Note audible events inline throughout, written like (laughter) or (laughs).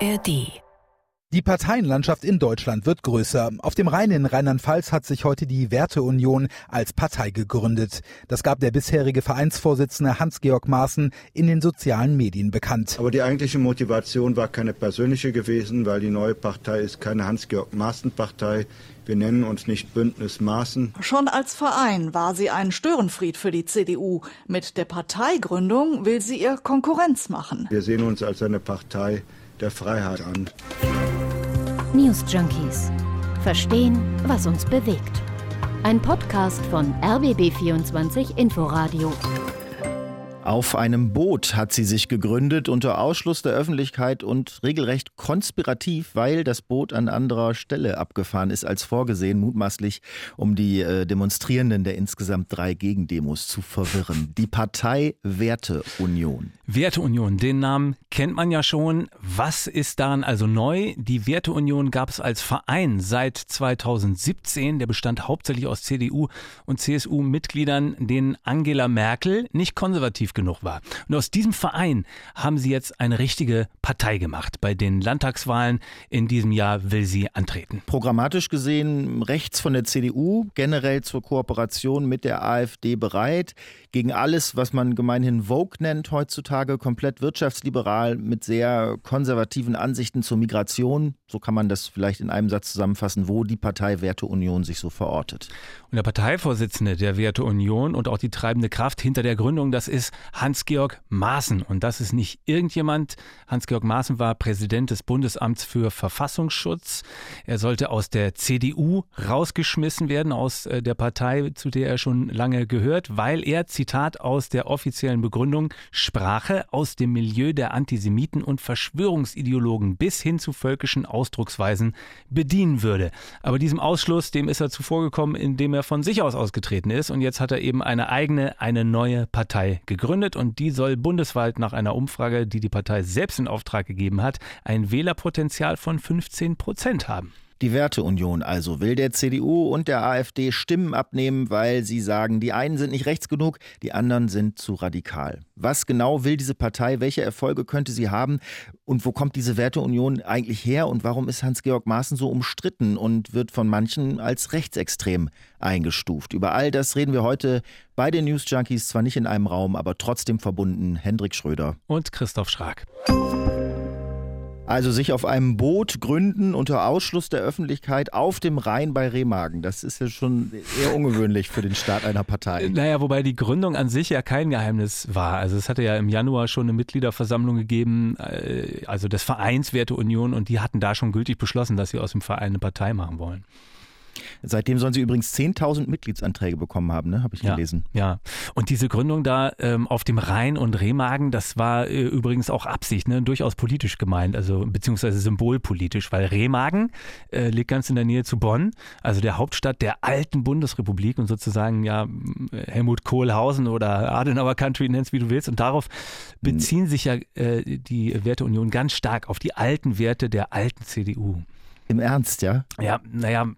ARD die Parteienlandschaft in Deutschland wird größer. Auf dem Rhein in Rheinland-Pfalz hat sich heute die Werteunion als Partei gegründet. Das gab der bisherige Vereinsvorsitzende Hans-Georg Maaßen in den sozialen Medien bekannt. Aber die eigentliche Motivation war keine persönliche gewesen, weil die neue Partei ist keine Hans-Georg Maaßen-Partei. Wir nennen uns nicht Bündnis Maaßen. Schon als Verein war sie ein Störenfried für die CDU. Mit der Parteigründung will sie ihr Konkurrenz machen. Wir sehen uns als eine Partei der Freiheit an. News Junkies. Verstehen, was uns bewegt. Ein Podcast von RBB24 Inforadio. Auf einem Boot hat sie sich gegründet unter Ausschluss der Öffentlichkeit und regelrecht konspirativ, weil das Boot an anderer Stelle abgefahren ist als vorgesehen, mutmaßlich um die äh, Demonstrierenden der insgesamt drei Gegendemos zu verwirren. Die Partei Werteunion. Werteunion, den Namen kennt man ja schon. Was ist daran also neu? Die Werteunion gab es als Verein seit 2017. Der bestand hauptsächlich aus CDU und CSU-Mitgliedern, denen Angela Merkel nicht konservativ genug war. Und aus diesem Verein haben sie jetzt eine richtige Partei gemacht. Bei den Landtagswahlen in diesem Jahr will sie antreten. Programmatisch gesehen rechts von der CDU, generell zur Kooperation mit der AfD bereit, gegen alles, was man gemeinhin Vogue nennt heutzutage komplett wirtschaftsliberal mit sehr konservativen Ansichten zur Migration. So kann man das vielleicht in einem Satz zusammenfassen, wo die Partei Werteunion sich so verortet. Und der Parteivorsitzende der Werteunion und auch die treibende Kraft hinter der Gründung, das ist Hans-Georg Maaßen. Und das ist nicht irgendjemand. Hans-Georg Maaßen war Präsident des Bundesamts für Verfassungsschutz. Er sollte aus der CDU rausgeschmissen werden, aus äh, der Partei, zu der er schon lange gehört, weil er, Zitat aus der offiziellen Begründung, sprach Sprache aus dem Milieu der Antisemiten und Verschwörungsideologen bis hin zu völkischen Ausdrucksweisen bedienen würde. Aber diesem Ausschluss, dem ist er zuvorgekommen, indem er von sich aus ausgetreten ist. Und jetzt hat er eben eine eigene, eine neue Partei gegründet. Und die soll bundesweit nach einer Umfrage, die die Partei selbst in Auftrag gegeben hat, ein Wählerpotenzial von 15 Prozent haben. Die Werteunion also will der CDU und der AfD Stimmen abnehmen, weil sie sagen, die einen sind nicht rechts genug, die anderen sind zu radikal. Was genau will diese Partei? Welche Erfolge könnte sie haben? Und wo kommt diese Werteunion eigentlich her? Und warum ist Hans-Georg Maaßen so umstritten und wird von manchen als rechtsextrem eingestuft? Über all das reden wir heute bei den News Junkies, zwar nicht in einem Raum, aber trotzdem verbunden. Hendrik Schröder und Christoph Schrag. Also sich auf einem Boot gründen unter Ausschluss der Öffentlichkeit auf dem Rhein bei Remagen. Das ist ja schon eher ungewöhnlich für den Start einer Partei. Naja, wobei die Gründung an sich ja kein Geheimnis war. Also es hatte ja im Januar schon eine Mitgliederversammlung gegeben, äh, also des Vereins Werteunion, und die hatten da schon gültig beschlossen, dass sie aus dem Verein eine Partei machen wollen. Seitdem sollen sie übrigens 10.000 Mitgliedsanträge bekommen haben, ne? habe ich ja, gelesen. Ja, und diese Gründung da ähm, auf dem Rhein und Remagen, das war äh, übrigens auch Absicht, ne? durchaus politisch gemeint, also beziehungsweise symbolpolitisch, weil Remagen äh, liegt ganz in der Nähe zu Bonn, also der Hauptstadt der alten Bundesrepublik und sozusagen ja Helmut Kohlhausen oder Adenauer Country, nennst wie du willst. Und darauf beziehen sich ja äh, die Werteunion ganz stark auf die alten Werte der alten CDU. Im Ernst, ja? Ja, naja,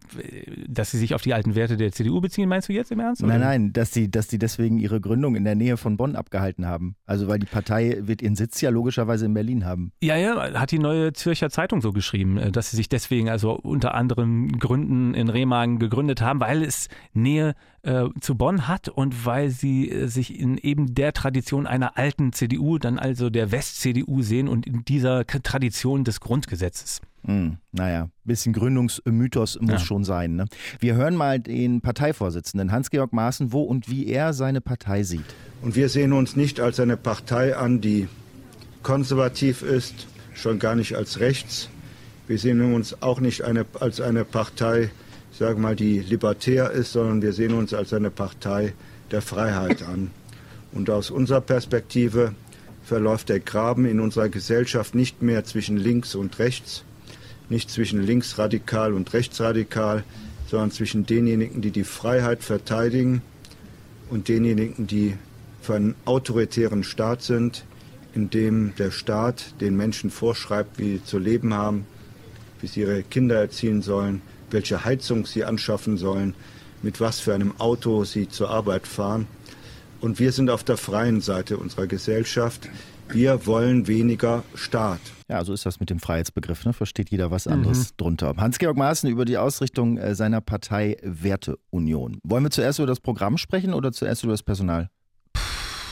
dass sie sich auf die alten Werte der CDU beziehen, meinst du jetzt im Ernst? Oder? Nein, nein, dass sie, dass sie deswegen ihre Gründung in der Nähe von Bonn abgehalten haben. Also weil die Partei wird ihren Sitz ja logischerweise in Berlin haben. Ja, ja, hat die neue Zürcher Zeitung so geschrieben, äh, dass sie sich deswegen also unter anderen Gründen in Remagen gegründet haben, weil es Nähe äh, zu Bonn hat und weil sie äh, sich in eben der Tradition einer alten CDU, dann also der West-CDU sehen und in dieser Tradition des Grundgesetzes. Hm, naja, bisschen Gründungsmythos muss ja. schon sein. Ne? Wir hören mal den Parteivorsitzenden Hans-Georg Maaßen, wo und wie er seine Partei sieht. Und wir sehen uns nicht als eine Partei an, die konservativ ist, schon gar nicht als rechts. Wir sehen uns auch nicht eine, als eine Partei, sage mal, die libertär ist, sondern wir sehen uns als eine Partei der Freiheit an. Und aus unserer Perspektive verläuft der Graben in unserer Gesellschaft nicht mehr zwischen links und rechts, nicht zwischen linksradikal und rechtsradikal, sondern zwischen denjenigen, die die Freiheit verteidigen und denjenigen, die für einen autoritären Staat sind, in dem der Staat den Menschen vorschreibt, wie sie zu leben haben, wie sie ihre Kinder erziehen sollen, welche Heizung sie anschaffen sollen, mit was für einem Auto sie zur Arbeit fahren. Und wir sind auf der freien Seite unserer Gesellschaft. Wir wollen weniger Staat. Ja, so ist das mit dem Freiheitsbegriff. Ne? Versteht jeder was anderes mhm. drunter. Hans-Georg Maaßen über die Ausrichtung äh, seiner Partei Werteunion. Wollen wir zuerst über das Programm sprechen oder zuerst über das Personal?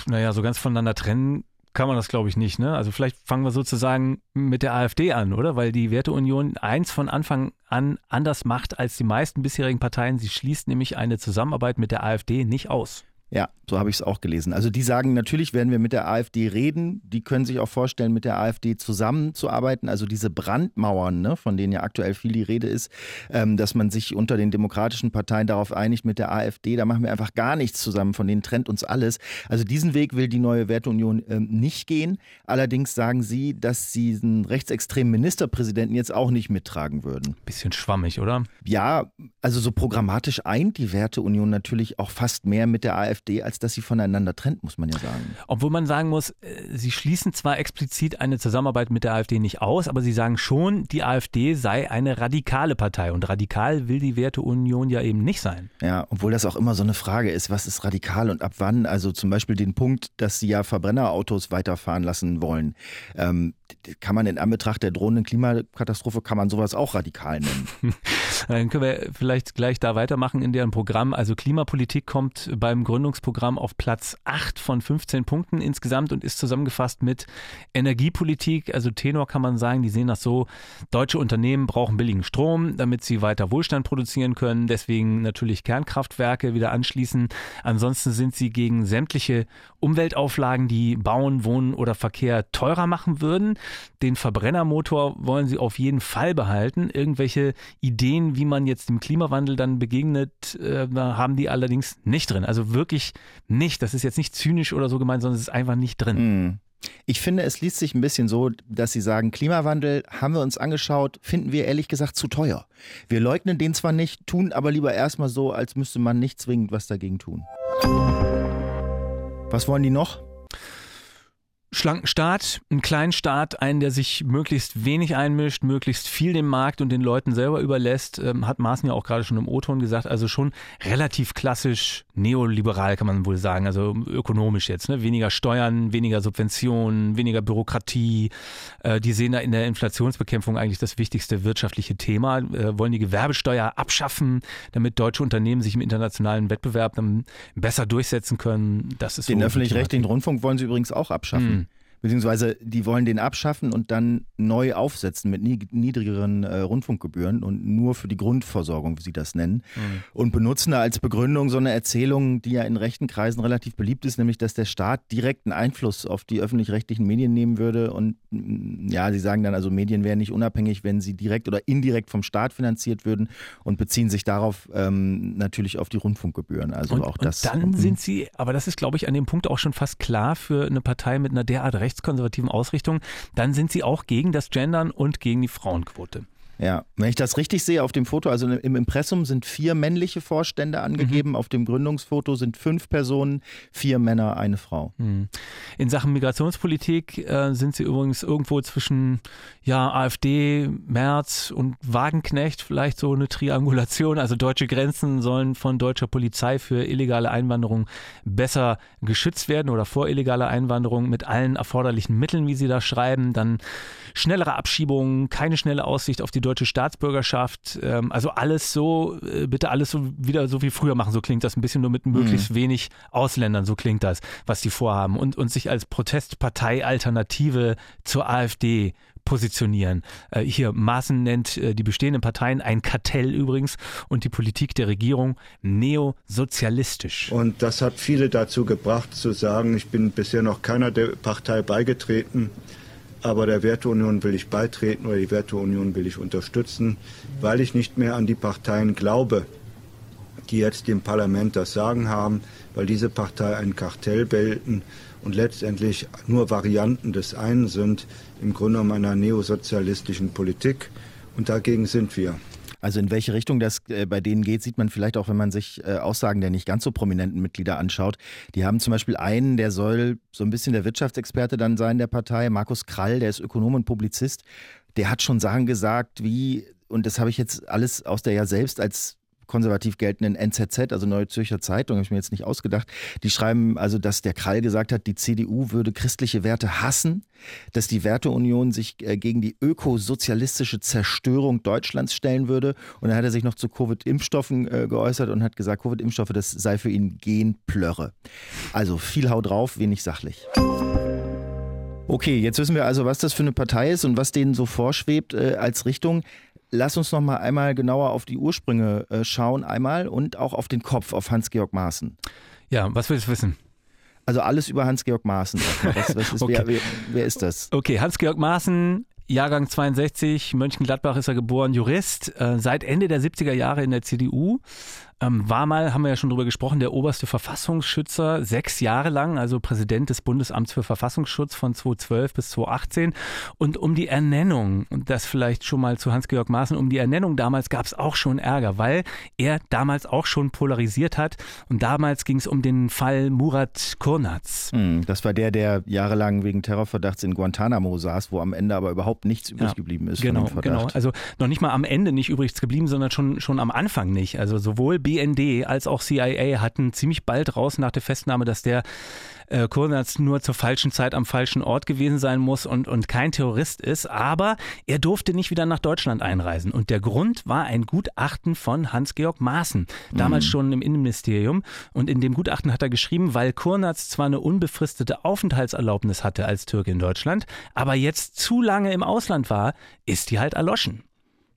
naja, so ganz voneinander trennen kann man das, glaube ich, nicht. Ne? Also vielleicht fangen wir sozusagen mit der AfD an, oder? Weil die Werteunion eins von Anfang an anders macht als die meisten bisherigen Parteien. Sie schließt nämlich eine Zusammenarbeit mit der AfD nicht aus. Ja, so habe ich es auch gelesen. Also die sagen, natürlich werden wir mit der AfD reden. Die können sich auch vorstellen, mit der AfD zusammenzuarbeiten. Also diese Brandmauern, ne, von denen ja aktuell viel die Rede ist, ähm, dass man sich unter den demokratischen Parteien darauf einigt, mit der AfD, da machen wir einfach gar nichts zusammen, von denen trennt uns alles. Also diesen Weg will die neue Werteunion ähm, nicht gehen. Allerdings sagen sie, dass sie diesen rechtsextremen Ministerpräsidenten jetzt auch nicht mittragen würden. Bisschen schwammig, oder? Ja, also so programmatisch eint die Werteunion natürlich auch fast mehr mit der AfD AfD, dass sie voneinander trennt, muss man ja sagen. Obwohl man sagen muss, äh, sie schließen zwar explizit eine Zusammenarbeit mit der AfD nicht aus, aber sie sagen schon, die AfD sei eine radikale Partei. Und radikal will die Werteunion ja eben nicht sein. Ja, obwohl das auch immer so eine Frage ist, was ist radikal und ab wann? Also zum Beispiel den Punkt, dass sie ja Verbrennerautos weiterfahren lassen wollen. Ähm, kann man in Anbetracht der drohenden Klimakatastrophe, kann man sowas auch radikal nennen. (laughs) Dann können wir vielleicht gleich da weitermachen in deren Programm. Also Klimapolitik kommt beim Gründungsprogramm auf Platz 8 von 15 Punkten insgesamt und ist zusammengefasst mit Energiepolitik. Also Tenor kann man sagen, die sehen das so, deutsche Unternehmen brauchen billigen Strom, damit sie weiter Wohlstand produzieren können. Deswegen natürlich Kernkraftwerke wieder anschließen. Ansonsten sind sie gegen sämtliche Umweltauflagen, die Bauen, Wohnen oder Verkehr teurer machen würden. Den Verbrennermotor wollen sie auf jeden Fall behalten. Irgendwelche Ideen, wie man jetzt dem Klimawandel dann begegnet, äh, haben die allerdings nicht drin. Also wirklich nicht. Das ist jetzt nicht zynisch oder so gemeint, sondern es ist einfach nicht drin. Mhm. Ich finde, es liest sich ein bisschen so, dass Sie sagen, Klimawandel haben wir uns angeschaut, finden wir ehrlich gesagt zu teuer. Wir leugnen den zwar nicht, tun aber lieber erstmal so, als müsste man nicht zwingend was dagegen tun. Was wollen die noch? Schlanken Staat, einen kleinen Staat, einen, der sich möglichst wenig einmischt, möglichst viel dem Markt und den Leuten selber überlässt, ähm, hat Maaßen ja auch gerade schon im O-Ton gesagt, also schon relativ klassisch neoliberal kann man wohl sagen, also ökonomisch jetzt, ne? weniger Steuern, weniger Subventionen, weniger Bürokratie, äh, die sehen da in der Inflationsbekämpfung eigentlich das wichtigste wirtschaftliche Thema, äh, wollen die Gewerbesteuer abschaffen, damit deutsche Unternehmen sich im internationalen Wettbewerb dann besser durchsetzen können. Das ist den öffentlich-rechtlichen Rundfunk wollen sie übrigens auch abschaffen. Mhm beziehungsweise die wollen den abschaffen und dann neu aufsetzen mit niedrigeren äh, Rundfunkgebühren und nur für die Grundversorgung, wie sie das nennen. Mhm. Und benutzen da als Begründung so eine Erzählung, die ja in rechten Kreisen relativ beliebt ist, nämlich, dass der Staat direkten Einfluss auf die öffentlich-rechtlichen Medien nehmen würde. Und mm, ja, sie sagen dann also, Medien wären nicht unabhängig, wenn sie direkt oder indirekt vom Staat finanziert würden und beziehen sich darauf ähm, natürlich auf die Rundfunkgebühren. Also und, auch das. Und dann sind sie, aber das ist, glaube ich, an dem Punkt auch schon fast klar für eine Partei mit einer derart rechten rechtskonservativen Ausrichtung, dann sind sie auch gegen das Gendern und gegen die Frauenquote. Ja, wenn ich das richtig sehe auf dem Foto, also im Impressum sind vier männliche Vorstände angegeben, mhm. auf dem Gründungsfoto sind fünf Personen, vier Männer, eine Frau. Mhm. In Sachen Migrationspolitik äh, sind sie übrigens irgendwo zwischen ja, AfD, Merz und Wagenknecht, vielleicht so eine Triangulation. Also deutsche Grenzen sollen von deutscher Polizei für illegale Einwanderung besser geschützt werden oder vor illegaler Einwanderung mit allen erforderlichen Mitteln, wie sie da schreiben. Dann schnellere Abschiebungen, keine schnelle Aussicht auf die deutsche Staatsbürgerschaft. Ähm, also alles so, äh, bitte alles so wieder so wie früher machen. So klingt das ein bisschen nur mit möglichst mhm. wenig Ausländern. So klingt das, was die vorhaben. Und, und sich als Protestpartei Alternative zur AfD positionieren. Äh, hier Maaßen nennt äh, die bestehenden Parteien ein Kartell übrigens und die Politik der Regierung neosozialistisch. Und das hat viele dazu gebracht zu sagen, ich bin bisher noch keiner der Partei beigetreten aber der Werteunion will ich beitreten oder die Werteunion will ich unterstützen, weil ich nicht mehr an die Parteien glaube, die jetzt im Parlament das Sagen haben, weil diese Partei ein Kartell bilden und letztendlich nur Varianten des einen sind, im Grunde genommen einer neosozialistischen Politik. Und dagegen sind wir. Also in welche Richtung das äh, bei denen geht, sieht man vielleicht auch, wenn man sich äh, Aussagen der nicht ganz so prominenten Mitglieder anschaut. Die haben zum Beispiel einen, der soll so ein bisschen der Wirtschaftsexperte dann sein der Partei, Markus Krall, der ist Ökonom und Publizist. Der hat schon Sachen gesagt wie, und das habe ich jetzt alles aus der ja selbst als konservativ geltenden NZZ, also Neue Zürcher Zeitung, habe ich mir jetzt nicht ausgedacht. Die schreiben also, dass der Krall gesagt hat, die CDU würde christliche Werte hassen, dass die Werteunion sich äh, gegen die ökosozialistische Zerstörung Deutschlands stellen würde. Und dann hat er sich noch zu Covid-Impfstoffen äh, geäußert und hat gesagt, Covid-Impfstoffe, das sei für ihn Genplörre. Also viel Hau drauf, wenig sachlich. Okay, jetzt wissen wir also, was das für eine Partei ist und was denen so vorschwebt äh, als Richtung. Lass uns noch mal einmal genauer auf die Ursprünge äh, schauen, einmal und auch auf den Kopf, auf Hans-Georg Maaßen. Ja, was willst du wissen? Also alles über Hans-Georg Maaßen. Was, was ist, (laughs) okay. wer, wer, wer, ist das? Okay, Hans-Georg Maaßen, Jahrgang 62, Mönchengladbach ist er geboren, Jurist, äh, seit Ende der 70er Jahre in der CDU, ähm, war mal, haben wir ja schon drüber gesprochen, der oberste Verfassungsschützer, sechs Jahre lang, also Präsident des Bundesamts für Verfassungsschutz von 2012 bis 2018. Und um die Ernennung, und das vielleicht schon mal zu Hans-Georg Maaßen, um die Ernennung damals gab es auch schon Ärger, weil er damals auch schon polarisiert hat. Und damals ging es um den Fall Murat Kurnaz. Hm, das war der, der jahrelang wegen Terrorverdachts in Guantanamo saß, wo am Ende aber überhaupt nichts übrig ja, geblieben ist. Genau, genau. Also noch nicht mal am Ende nicht übrig geblieben, sondern schon, schon am Anfang nicht. Also sowohl BND als auch CIA hatten ziemlich bald raus nach der Festnahme, dass der äh, Kurnaz nur zur falschen Zeit am falschen Ort gewesen sein muss und, und kein Terrorist ist. Aber er durfte nicht wieder nach Deutschland einreisen. Und der Grund war ein Gutachten von Hans-Georg Maaßen, damals mhm. schon im Innenministerium. Und in dem Gutachten hat er geschrieben, weil Kurnaz zwar eine unbefristete Aufenthaltserlaubnis hatte als Türke in Deutschland, aber jetzt zu lange im Ausland war, ist die halt erloschen.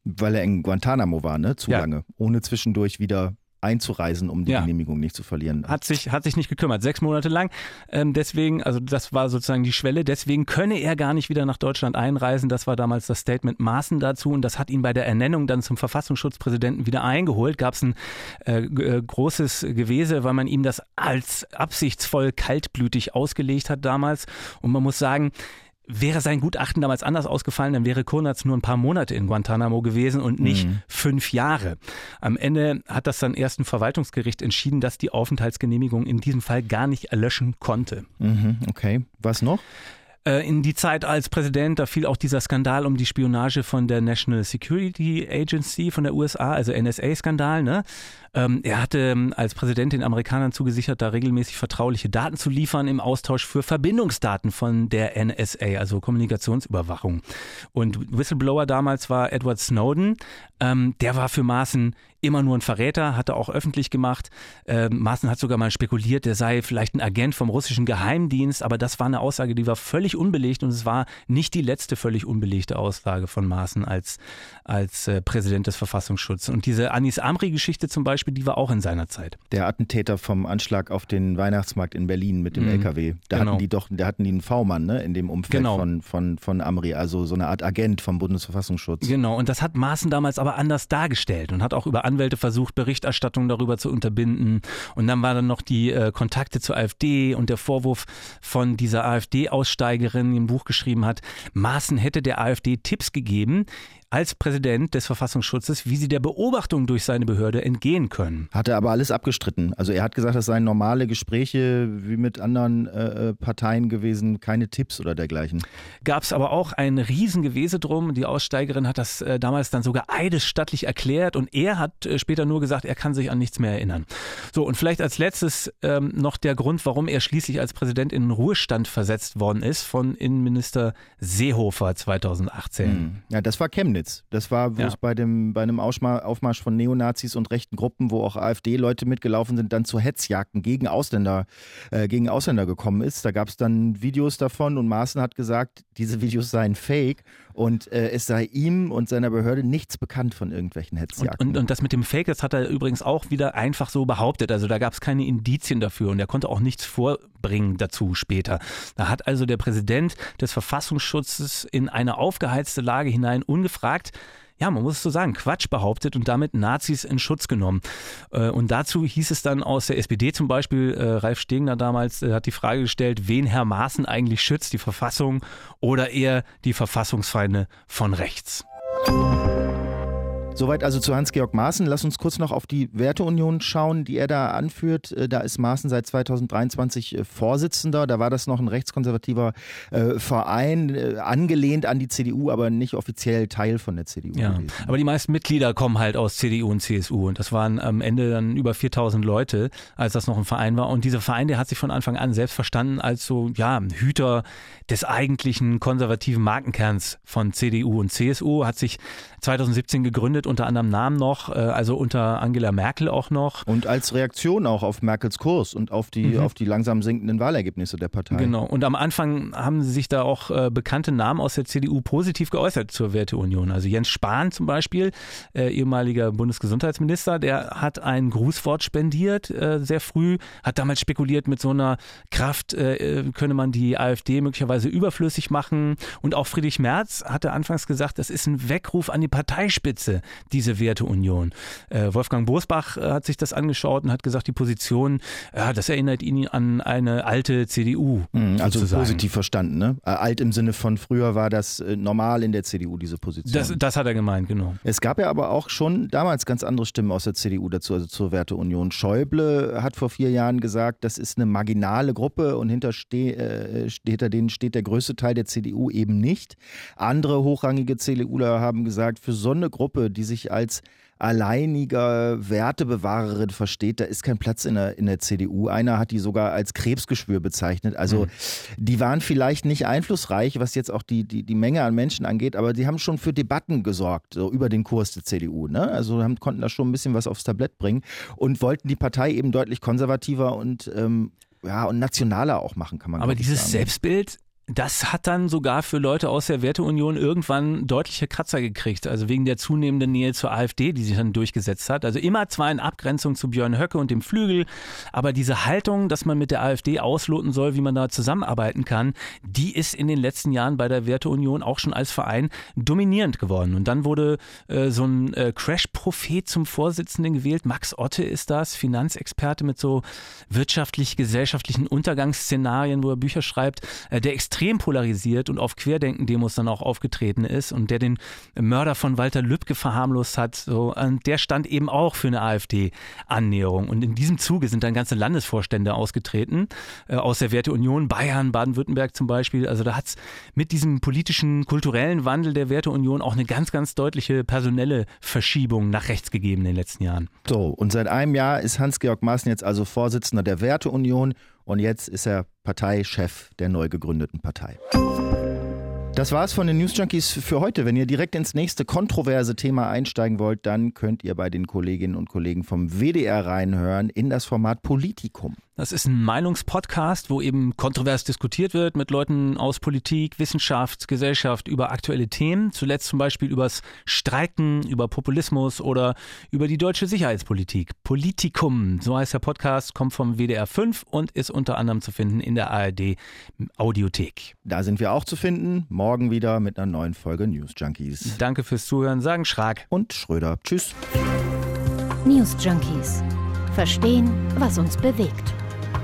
Weil er in Guantanamo war, ne? Zu ja. lange. Ohne zwischendurch wieder einzureisen, um die ja. Genehmigung nicht zu verlieren. Hat sich, hat sich nicht gekümmert, sechs Monate lang. Ähm, deswegen, also das war sozusagen die Schwelle, deswegen könne er gar nicht wieder nach Deutschland einreisen. Das war damals das Statement Maaßen dazu und das hat ihn bei der Ernennung dann zum Verfassungsschutzpräsidenten wieder eingeholt. Gab es ein äh, äh, großes Gewese, weil man ihm das als absichtsvoll kaltblütig ausgelegt hat damals. Und man muss sagen, Wäre sein Gutachten damals anders ausgefallen, dann wäre Kurnatz nur ein paar Monate in Guantanamo gewesen und nicht mhm. fünf Jahre. Am Ende hat das dann erst ein Verwaltungsgericht entschieden, dass die Aufenthaltsgenehmigung in diesem Fall gar nicht erlöschen konnte. Mhm, okay. Was noch? Äh, in die Zeit als Präsident, da fiel auch dieser Skandal um die Spionage von der National Security Agency von der USA, also NSA-Skandal. Ne? Ähm, er hatte ähm, als Präsident den Amerikanern zugesichert, da regelmäßig vertrauliche Daten zu liefern im Austausch für Verbindungsdaten von der NSA, also Kommunikationsüberwachung. Und Whistleblower damals war Edward Snowden. Ähm, der war für Maaßen immer nur ein Verräter, hatte auch öffentlich gemacht. Ähm, Maaßen hat sogar mal spekuliert, der sei vielleicht ein Agent vom russischen Geheimdienst, aber das war eine Aussage, die war völlig unbelegt und es war nicht die letzte völlig unbelegte Aussage von Maaßen als, als äh, Präsident des Verfassungsschutzes. Und diese Anis Amri-Geschichte zum Beispiel, Beispiel, die war auch in seiner Zeit. Der Attentäter vom Anschlag auf den Weihnachtsmarkt in Berlin mit dem mhm. LKW. Da genau. hatten die doch, da hatten die einen V-Mann, ne, in dem Umfeld genau. von, von, von Amri, also so eine Art Agent vom Bundesverfassungsschutz. Genau, und das hat Maaßen damals aber anders dargestellt und hat auch über Anwälte versucht, Berichterstattung darüber zu unterbinden. Und dann war dann noch die äh, Kontakte zur AfD und der Vorwurf von dieser AfD-Aussteigerin, die ein Buch geschrieben hat, Maaßen hätte der AfD Tipps gegeben, als Präsident des Verfassungsschutzes, wie sie der Beobachtung durch seine Behörde entgehen können. Hat er aber alles abgestritten. Also er hat gesagt, das seien normale Gespräche wie mit anderen äh, äh Parteien gewesen, keine Tipps oder dergleichen. Gab es aber auch ein Riesengewese drum. Die Aussteigerin hat das äh, damals dann sogar eidesstattlich erklärt und er hat äh, später nur gesagt, er kann sich an nichts mehr erinnern. So, und vielleicht als letztes ähm, noch der Grund, warum er schließlich als Präsident in den Ruhestand versetzt worden ist von Innenminister Seehofer 2018. Hm. Ja, das war Chemnitz. Chemnitz. Das war, wo ja. es bei, dem, bei einem Aufmarsch von Neonazis und rechten Gruppen, wo auch AfD-Leute mitgelaufen sind, dann zu Hetzjagden gegen Ausländer, äh, gegen Ausländer gekommen ist. Da gab es dann Videos davon und Maaßen hat gesagt, diese Videos seien fake und äh, es sei ihm und seiner Behörde nichts bekannt von irgendwelchen Hetzjagden. Und, und, und das mit dem Fake, das hat er übrigens auch wieder einfach so behauptet. Also da gab es keine Indizien dafür und er konnte auch nichts vorbringen dazu später. Da hat also der Präsident des Verfassungsschutzes in eine aufgeheizte Lage hinein ungefragt ja, man muss es so sagen, Quatsch behauptet und damit Nazis in Schutz genommen. Äh, und dazu hieß es dann aus der SPD zum Beispiel, äh, Ralf Stegner damals äh, hat die Frage gestellt, wen Herr Maaßen eigentlich schützt, die Verfassung oder eher die Verfassungsfeinde von rechts. Soweit also zu Hans-Georg Maaßen. Lass uns kurz noch auf die Werteunion schauen, die er da anführt. Äh, da ist Maaßen seit 2023 äh, Vorsitzender. Da war das noch ein rechtskonservativer äh, Verein, äh, angelehnt an die CDU, aber nicht offiziell Teil von der CDU. Ja, gewesen. aber die meisten Mitglieder kommen halt aus CDU und CSU. Und das waren am Ende dann über 4000 Leute, als das noch ein Verein war. Und dieser Verein, der hat sich von Anfang an selbst verstanden als so, ja, Hüter des eigentlichen konservativen Markenkerns von CDU und CSU, hat sich 2017 gegründet, unter anderem Namen noch, äh, also unter Angela Merkel auch noch. Und als Reaktion auch auf Merkels Kurs und auf die, mhm. auf die langsam sinkenden Wahlergebnisse der Partei. Genau. Und am Anfang haben sich da auch äh, bekannte Namen aus der CDU positiv geäußert zur Werteunion. Also Jens Spahn zum Beispiel, äh, ehemaliger Bundesgesundheitsminister, der hat ein Grußwort spendiert, äh, sehr früh, hat damals spekuliert, mit so einer Kraft könne man die AfD möglicherweise überflüssig machen. Und auch Friedrich Merz hatte anfangs gesagt, das ist ein Weckruf an die Parteispitze, diese Werteunion. Äh, Wolfgang Bosbach äh, hat sich das angeschaut und hat gesagt, die Position, ja, das erinnert ihn an eine alte CDU. Mhm, also sozusagen. positiv verstanden, ne? Äh, alt im Sinne von früher war das äh, normal in der CDU, diese Position. Das, das hat er gemeint, genau. Es gab ja aber auch schon damals ganz andere Stimmen aus der CDU dazu, also zur Werteunion. Schäuble hat vor vier Jahren gesagt, das ist eine marginale Gruppe und hinter, äh, hinter denen steht der größte Teil der CDU eben nicht. Andere hochrangige CDUler haben gesagt, für so eine Gruppe, die sich als alleiniger Wertebewahrerin versteht, da ist kein Platz in der, in der CDU. Einer hat die sogar als Krebsgeschwür bezeichnet. Also mhm. die waren vielleicht nicht einflussreich, was jetzt auch die, die, die Menge an Menschen angeht, aber die haben schon für Debatten gesorgt, so über den Kurs der CDU. Ne? Also haben, konnten da schon ein bisschen was aufs Tablett bringen und wollten die Partei eben deutlich konservativer und ähm, ja, und nationaler auch machen, kann man Aber dieses sagen. Selbstbild das hat dann sogar für Leute aus der Werteunion irgendwann deutliche Kratzer gekriegt, also wegen der zunehmenden Nähe zur AfD, die sich dann durchgesetzt hat. Also immer zwar in Abgrenzung zu Björn Höcke und dem Flügel, aber diese Haltung, dass man mit der AfD ausloten soll, wie man da zusammenarbeiten kann, die ist in den letzten Jahren bei der Werteunion auch schon als Verein dominierend geworden. Und dann wurde äh, so ein äh, Crash-Prophet zum Vorsitzenden gewählt. Max Otte ist das, Finanzexperte mit so wirtschaftlich-gesellschaftlichen Untergangsszenarien, wo er Bücher schreibt, äh, der extrem polarisiert und auf Querdenken-Demos dann auch aufgetreten ist und der den Mörder von Walter Lübcke verharmlost hat, so, der stand eben auch für eine AfD-Annäherung. Und in diesem Zuge sind dann ganze Landesvorstände ausgetreten, äh, aus der Werteunion, Bayern, Baden-Württemberg zum Beispiel. Also da hat es mit diesem politischen, kulturellen Wandel der Werteunion auch eine ganz, ganz deutliche personelle Verschiebung nach rechts gegeben in den letzten Jahren. So, und seit einem Jahr ist Hans-Georg Maaßen jetzt also Vorsitzender der Werteunion und jetzt ist er Parteichef der neu gegründeten Partei. Das war's von den News Junkies für heute. Wenn ihr direkt ins nächste kontroverse Thema einsteigen wollt, dann könnt ihr bei den Kolleginnen und Kollegen vom WDR reinhören in das Format Politikum. Das ist ein Meinungspodcast, wo eben kontrovers diskutiert wird mit Leuten aus Politik, Wissenschaft, Gesellschaft über aktuelle Themen. Zuletzt zum Beispiel übers Streiken, über Populismus oder über die deutsche Sicherheitspolitik. Politikum, so heißt der Podcast, kommt vom WDR 5 und ist unter anderem zu finden in der ARD Audiothek. Da sind wir auch zu finden. Morgen wieder mit einer neuen Folge News Junkies. Danke fürs Zuhören, sagen Schrag und Schröder. Tschüss. News Junkies. Verstehen, was uns bewegt.